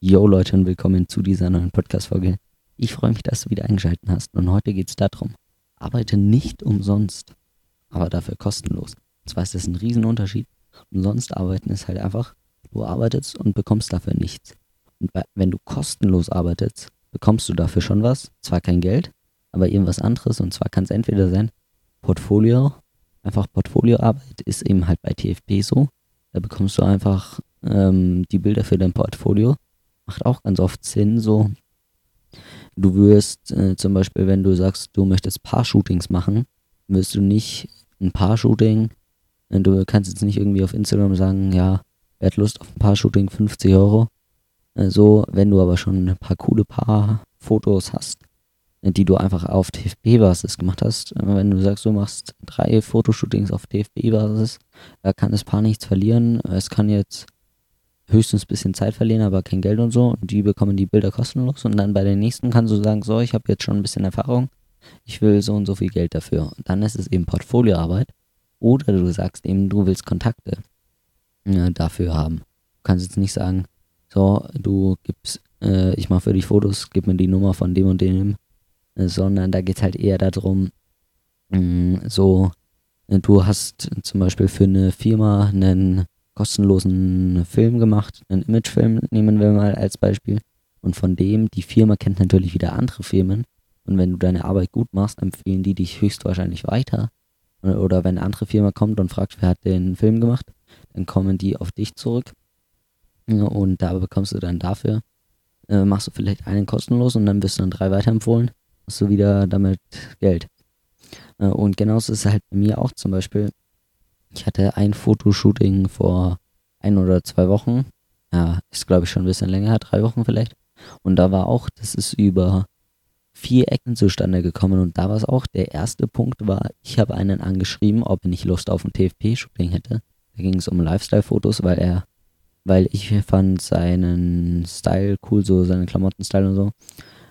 Yo Leute und willkommen zu dieser neuen Podcast-Folge. Ich freue mich, dass du wieder eingeschaltet hast und heute geht es darum, arbeite nicht umsonst, aber dafür kostenlos. Und zwar ist das ein Riesenunterschied. Umsonst arbeiten ist halt einfach, du arbeitest und bekommst dafür nichts. Und wenn du kostenlos arbeitest, bekommst du dafür schon was, zwar kein Geld, aber irgendwas anderes und zwar kann es entweder sein, Portfolio, einfach Portfolioarbeit ist eben halt bei TFP so. Da bekommst du einfach ähm, die Bilder für dein Portfolio. Macht auch ganz oft Sinn, so. Du wirst äh, zum Beispiel, wenn du sagst, du möchtest Paar-Shootings machen, wirst du nicht ein Paar-Shooting, äh, du kannst jetzt nicht irgendwie auf Instagram sagen, ja, wer hat Lust auf ein Paar-Shooting, 50 Euro. Äh, so, wenn du aber schon ein paar coole Paar-Fotos hast, die du einfach auf TFP-Basis gemacht hast. Wenn du sagst, du machst drei Fotoshootings auf TFP-Basis, da kann das Paar nichts verlieren. Es kann jetzt höchstens ein bisschen Zeit verlieren, aber kein Geld und so. Und die bekommen die Bilder kostenlos. Und dann bei den nächsten kannst du sagen, so, ich habe jetzt schon ein bisschen Erfahrung, ich will so und so viel Geld dafür. Und dann ist es eben Portfolioarbeit. Oder du sagst eben, du willst Kontakte äh, dafür haben. Du kannst jetzt nicht sagen, so, du gibst, äh, ich mache für dich Fotos, gib mir die Nummer von dem und dem sondern da geht es halt eher darum, mh, mm, so, du hast zum Beispiel für eine Firma einen kostenlosen Film gemacht, einen Imagefilm nehmen wir mal als Beispiel. Und von dem, die Firma kennt natürlich wieder andere Firmen. Und wenn du deine Arbeit gut machst, empfehlen die dich höchstwahrscheinlich weiter. Oder wenn eine andere Firma kommt und fragt, wer hat den Film gemacht, dann kommen die auf dich zurück. Und da bekommst du dann dafür, äh, machst du vielleicht einen kostenlos und dann wirst du dann drei weiterempfohlen hast du wieder damit Geld. Äh, und genauso ist es halt bei mir auch zum Beispiel. Ich hatte ein Fotoshooting vor ein oder zwei Wochen. Ja, ist glaube ich schon ein bisschen länger, drei Wochen vielleicht. Und da war auch, das ist über vier Ecken zustande gekommen und da war es auch, der erste Punkt war, ich habe einen angeschrieben, ob er nicht Lust auf ein TFP-Shooting hätte. Da ging es um Lifestyle-Fotos, weil er, weil ich fand seinen Style cool, so seinen Klamotten-Style und so.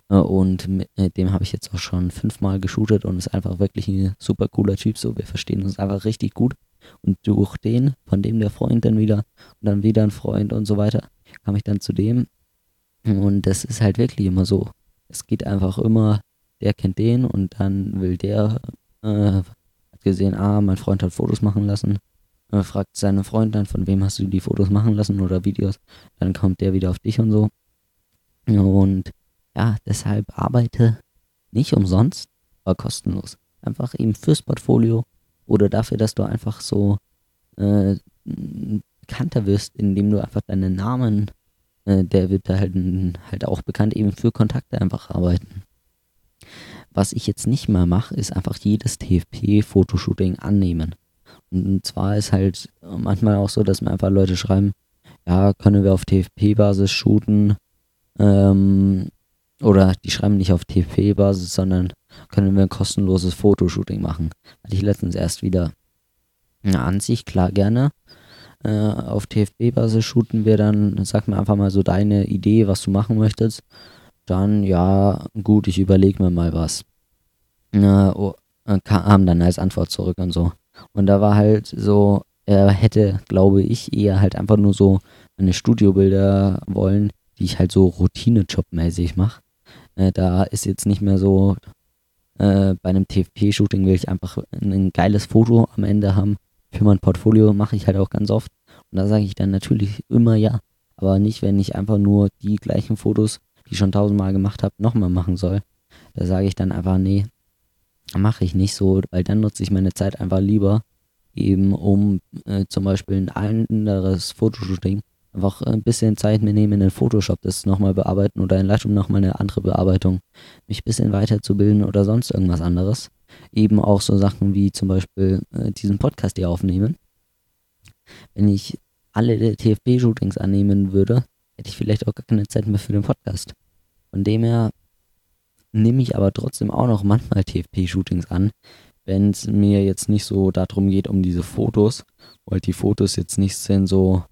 Äh, und mit äh, dem habe ich jetzt auch schon fünfmal geshootet und ist einfach wirklich ein super cooler Typ. So, wir verstehen uns einfach richtig gut. Und durch den, von dem der Freund dann wieder und dann wieder ein Freund und so weiter, kam ich dann zu dem. Und das ist halt wirklich immer so. Es geht einfach immer, der kennt den und dann will der, äh, hat gesehen, ah, mein Freund hat Fotos machen lassen. Äh, fragt seinen Freund dann, von wem hast du die Fotos machen lassen oder Videos. Dann kommt der wieder auf dich und so. Und ja, deshalb arbeite nicht umsonst, aber kostenlos. Einfach eben fürs Portfolio oder dafür, dass du einfach so äh, bekannter wirst, indem du einfach deinen Namen, äh, der wird da halt, halt auch bekannt, eben für Kontakte einfach arbeiten. Was ich jetzt nicht mehr mache, ist einfach jedes TFP-Fotoshooting annehmen. Und zwar ist halt manchmal auch so, dass mir einfach Leute schreiben, ja, können wir auf TFP-Basis shooten? Ähm, oder die schreiben nicht auf TP-Basis, sondern können wir ein kostenloses Fotoshooting machen. Hatte ich letztens erst wieder. Na, an sich, klar, gerne. Äh, auf TFP-Basis shooten wir dann, sag mir einfach mal so deine Idee, was du machen möchtest. Dann, ja, gut, ich überlege mir mal was. Äh, oh, kam dann als Antwort zurück und so. Und da war halt so, er hätte, glaube ich, eher halt einfach nur so meine Studiobilder wollen, die ich halt so Routine-Job-mäßig mache. Äh, da ist jetzt nicht mehr so, äh, bei einem TFP-Shooting will ich einfach ein geiles Foto am Ende haben. Für mein Portfolio mache ich halt auch ganz oft. Und da sage ich dann natürlich immer ja. Aber nicht, wenn ich einfach nur die gleichen Fotos, die ich schon tausendmal gemacht habe, nochmal machen soll. Da sage ich dann einfach, nee, mache ich nicht so, weil dann nutze ich meine Zeit einfach lieber, eben um äh, zum Beispiel ein anderes Fotoshooting einfach ein bisschen Zeit mir nehmen, in Photoshop das nochmal bearbeiten oder in Lightroom nochmal eine andere Bearbeitung, mich ein bisschen weiterzubilden oder sonst irgendwas anderes. Eben auch so Sachen wie zum Beispiel äh, diesen Podcast hier aufnehmen. Wenn ich alle TFB-Shootings annehmen würde, hätte ich vielleicht auch gar keine Zeit mehr für den Podcast. Von dem her nehme ich aber trotzdem auch noch manchmal TFP-Shootings an, wenn es mir jetzt nicht so darum geht, um diese Fotos, weil die Fotos jetzt nicht sind so,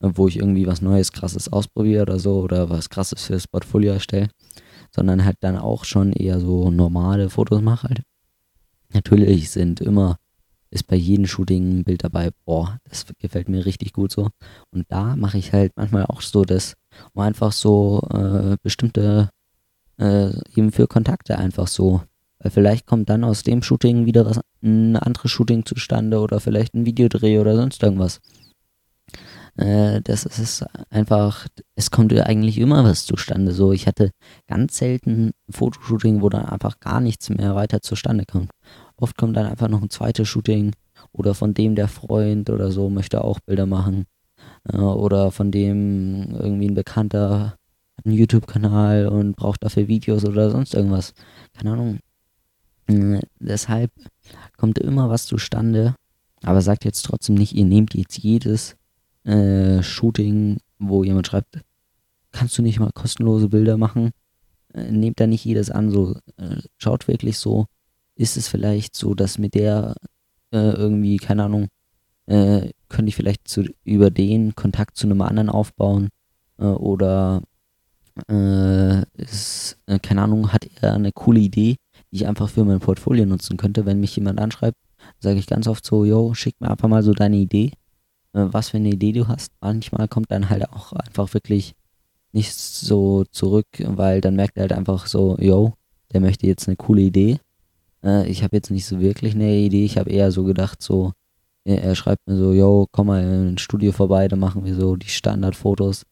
wo ich irgendwie was Neues, Krasses ausprobiere oder so oder was Krasses fürs Portfolio erstelle, sondern halt dann auch schon eher so normale Fotos mache halt. Natürlich sind immer, ist bei jedem Shooting ein Bild dabei, boah, das gefällt mir richtig gut so. Und da mache ich halt manchmal auch so das um einfach so äh, bestimmte, äh, eben für Kontakte einfach so. Weil vielleicht kommt dann aus dem Shooting wieder was, ein anderes Shooting zustande oder vielleicht ein Videodreh oder sonst irgendwas. Äh, das ist einfach, es kommt eigentlich immer was zustande. So, ich hatte ganz selten ein Fotoshooting, wo dann einfach gar nichts mehr weiter zustande kommt. Oft kommt dann einfach noch ein zweites Shooting oder von dem der Freund oder so möchte auch Bilder machen. Äh, oder von dem irgendwie ein Bekannter hat einen YouTube-Kanal und braucht dafür Videos oder sonst irgendwas. Keine Ahnung. Äh, deshalb kommt immer was zustande. Aber sagt jetzt trotzdem nicht, ihr nehmt jetzt jedes äh, Shooting, wo jemand schreibt, kannst du nicht mal kostenlose Bilder machen? Äh, nehmt da nicht jedes an. So, äh, schaut wirklich so, ist es vielleicht so, dass mit der äh, irgendwie, keine Ahnung, äh, könnte ich vielleicht zu, über den Kontakt zu einem anderen aufbauen äh, oder ist, keine Ahnung, hat er eine coole Idee, die ich einfach für mein Portfolio nutzen könnte. Wenn mich jemand anschreibt, sage ich ganz oft so, yo, schick mir einfach mal so deine Idee, was für eine Idee du hast. Manchmal kommt dann halt auch einfach wirklich nichts so zurück, weil dann merkt er halt einfach so, yo, der möchte jetzt eine coole Idee. Äh, ich habe jetzt nicht so wirklich eine Idee, ich habe eher so gedacht, so, er schreibt mir so, yo, komm mal in ein Studio vorbei, dann machen wir so die Standardfotos,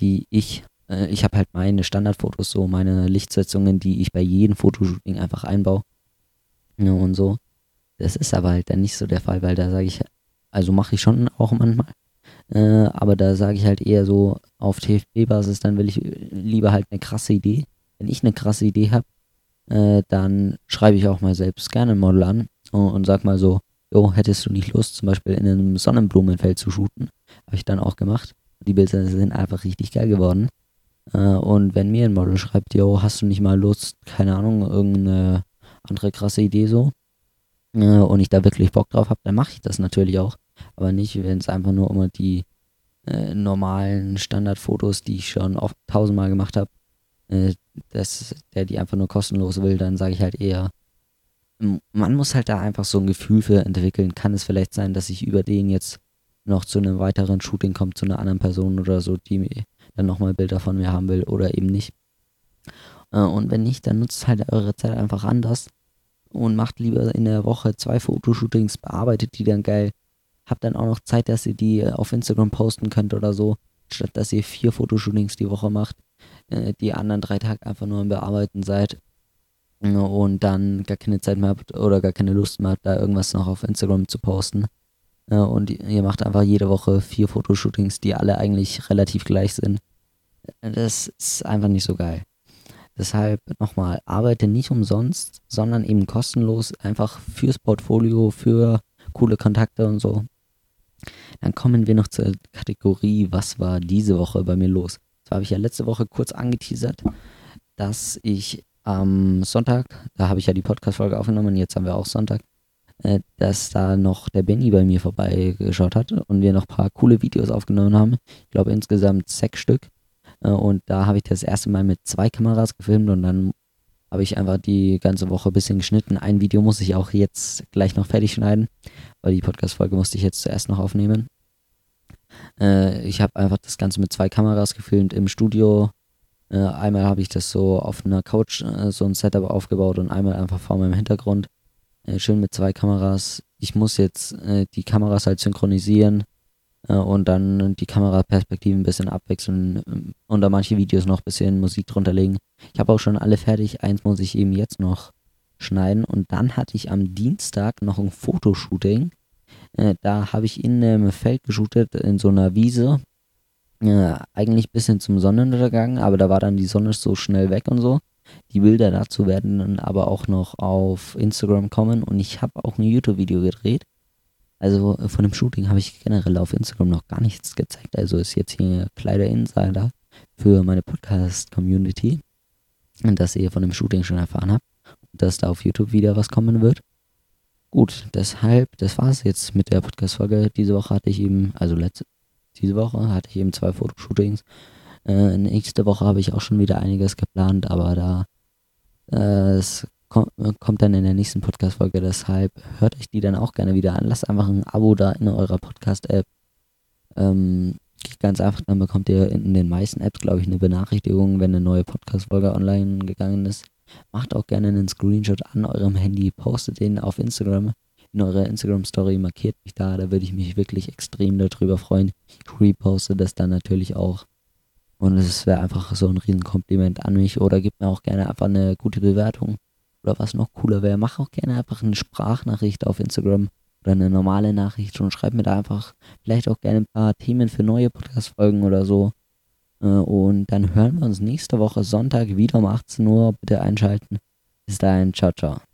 die ich, äh, ich habe halt meine Standardfotos, so meine Lichtsetzungen, die ich bei jedem Fotoshooting einfach einbaue. Ja, und so. Das ist aber halt dann nicht so der Fall, weil da sage ich, also mache ich schon auch manchmal, äh, aber da sage ich halt eher so auf TFB-Basis, dann will ich lieber halt eine krasse Idee. Wenn ich eine krasse Idee habe, äh, dann schreibe ich auch mal selbst gerne ein Model an und, und sag mal so, jo, hättest du nicht Lust, zum Beispiel in einem Sonnenblumenfeld zu shooten? Habe ich dann auch gemacht. Die Bilder sind einfach richtig geil geworden. Äh, und wenn mir ein Model schreibt, jo, hast du nicht mal Lust, keine Ahnung, irgendeine andere krasse Idee so, äh, und ich da wirklich Bock drauf habe, dann mache ich das natürlich auch. Aber nicht, wenn es einfach nur um die äh, normalen Standardfotos, die ich schon oft tausendmal gemacht habe, äh, der die einfach nur kostenlos will, dann sage ich halt eher, man muss halt da einfach so ein Gefühl für entwickeln. Kann es vielleicht sein, dass ich über den jetzt noch zu einem weiteren Shooting komme, zu einer anderen Person oder so, die dann nochmal Bilder von mir haben will oder eben nicht. Äh, und wenn nicht, dann nutzt halt eure Zeit einfach anders und macht lieber in der Woche zwei Fotoshootings, bearbeitet die dann geil. Habt dann auch noch Zeit, dass ihr die auf Instagram posten könnt oder so, statt dass ihr vier Fotoshootings die Woche macht, äh, die anderen drei Tage einfach nur im Bearbeiten seid und dann gar keine Zeit mehr habt oder gar keine Lust mehr habt, da irgendwas noch auf Instagram zu posten. Und ihr macht einfach jede Woche vier Fotoshootings, die alle eigentlich relativ gleich sind. Das ist einfach nicht so geil. Deshalb nochmal, arbeite nicht umsonst, sondern eben kostenlos, einfach fürs Portfolio, für coole Kontakte und so. Dann kommen wir noch zur Kategorie, was war diese Woche bei mir los? Zwar habe ich ja letzte Woche kurz angeteasert, dass ich am Sonntag, da habe ich ja die Podcast-Folge aufgenommen, jetzt haben wir auch Sonntag, äh, dass da noch der Benny bei mir vorbeigeschaut hat und wir noch ein paar coole Videos aufgenommen haben. Ich glaube insgesamt sechs Stück. Äh, und da habe ich das erste Mal mit zwei Kameras gefilmt und dann habe ich einfach die ganze Woche ein bisschen geschnitten. Ein Video muss ich auch jetzt gleich noch fertig schneiden, weil die Podcast-Folge musste ich jetzt zuerst noch aufnehmen. Äh, ich habe einfach das Ganze mit zwei Kameras gefilmt im Studio äh, einmal habe ich das so auf einer Couch so ein Setup aufgebaut und einmal einfach vor meinem Hintergrund. Schön mit zwei Kameras. Ich muss jetzt die Kameras halt synchronisieren und dann die Kameraperspektiven ein bisschen abwechseln ähm, und da manche Videos noch ein bisschen Musik drunter legen. Ich habe auch schon alle fertig. Eins muss ich eben jetzt noch schneiden und dann hatte ich am Dienstag noch ein Fotoshooting. Äh, da habe ich in einem Feld geshootet, in so einer Wiese äh, eigentlich bis hin zum Sonnenuntergang, aber da war dann die Sonne so schnell weg und so. Die Bilder dazu werden dann aber auch noch auf Instagram kommen und ich habe auch ein YouTube-Video gedreht. Also von dem Shooting habe ich generell auf Instagram noch gar nichts gezeigt. Also ist jetzt hier Kleider Insider für meine Podcast-Community. Und dass ihr von dem Shooting schon erfahren habt, dass da auf YouTube wieder was kommen wird. Gut, deshalb, das war es jetzt mit der Podcast-Folge. Diese Woche hatte ich eben, also letzte, diese Woche hatte ich eben zwei Fotoshootings. Äh, nächste Woche habe ich auch schon wieder einiges geplant, aber da äh, es kommt, dann in der nächsten Podcast-Folge. Deshalb hört euch die dann auch gerne wieder an. Lasst einfach ein Abo da in eurer Podcast-App. Ähm, ganz einfach, dann bekommt ihr in den meisten Apps, glaube ich, eine Benachrichtigung, wenn eine neue Podcast-Folge online gegangen ist. Macht auch gerne einen Screenshot an eurem Handy, postet den auf Instagram, in eurer Instagram-Story, markiert mich da, da würde ich mich wirklich extrem darüber freuen. Ich reposte das dann natürlich auch. Und es wäre einfach so ein Riesenkompliment an mich. Oder gebt mir auch gerne einfach eine gute Bewertung. Oder was noch cooler wäre, mach auch gerne einfach eine Sprachnachricht auf Instagram oder eine normale Nachricht und schreib mir da einfach vielleicht auch gerne ein paar Themen für neue Podcast-Folgen oder so. Äh, und dann hören wir uns nächste Woche Sonntag wieder um 18 Uhr. Bitte einschalten. Bis dahin, ciao, ciao.